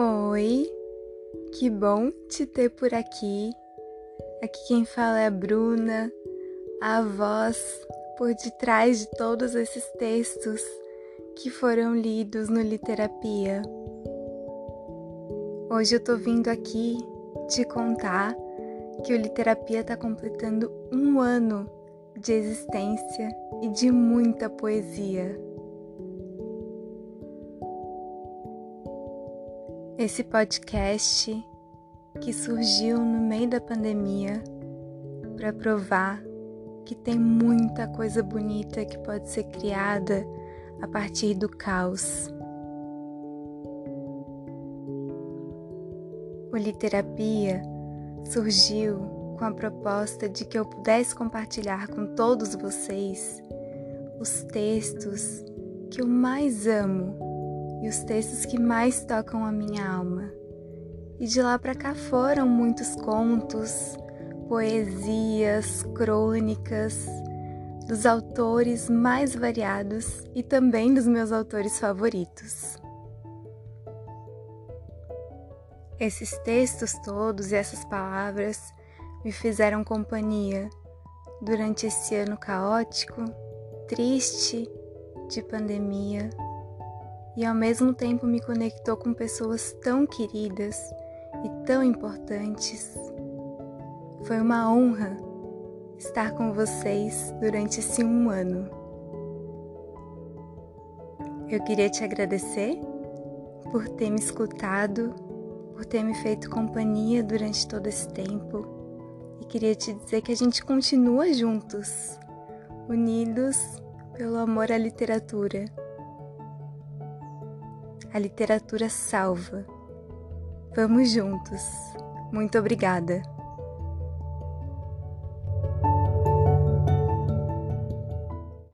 Oi, que bom te ter por aqui. Aqui quem fala é a Bruna, a voz por detrás de todos esses textos que foram lidos no Literapia. Hoje eu tô vindo aqui te contar que o Literapia está completando um ano de existência e de muita poesia. Esse podcast que surgiu no meio da pandemia para provar que tem muita coisa bonita que pode ser criada a partir do caos. O Literapia surgiu com a proposta de que eu pudesse compartilhar com todos vocês os textos que eu mais amo e os textos que mais tocam a minha alma. E de lá para cá foram muitos contos, poesias, crônicas dos autores mais variados e também dos meus autores favoritos. Esses textos todos e essas palavras me fizeram companhia durante esse ano caótico, triste, de pandemia e ao mesmo tempo me conectou com pessoas tão queridas e tão importantes. Foi uma honra estar com vocês durante esse um ano. Eu queria te agradecer por ter me escutado, por ter me feito companhia durante todo esse tempo e queria te dizer que a gente continua juntos, unidos pelo amor à literatura. A literatura salva. Vamos juntos. Muito obrigada.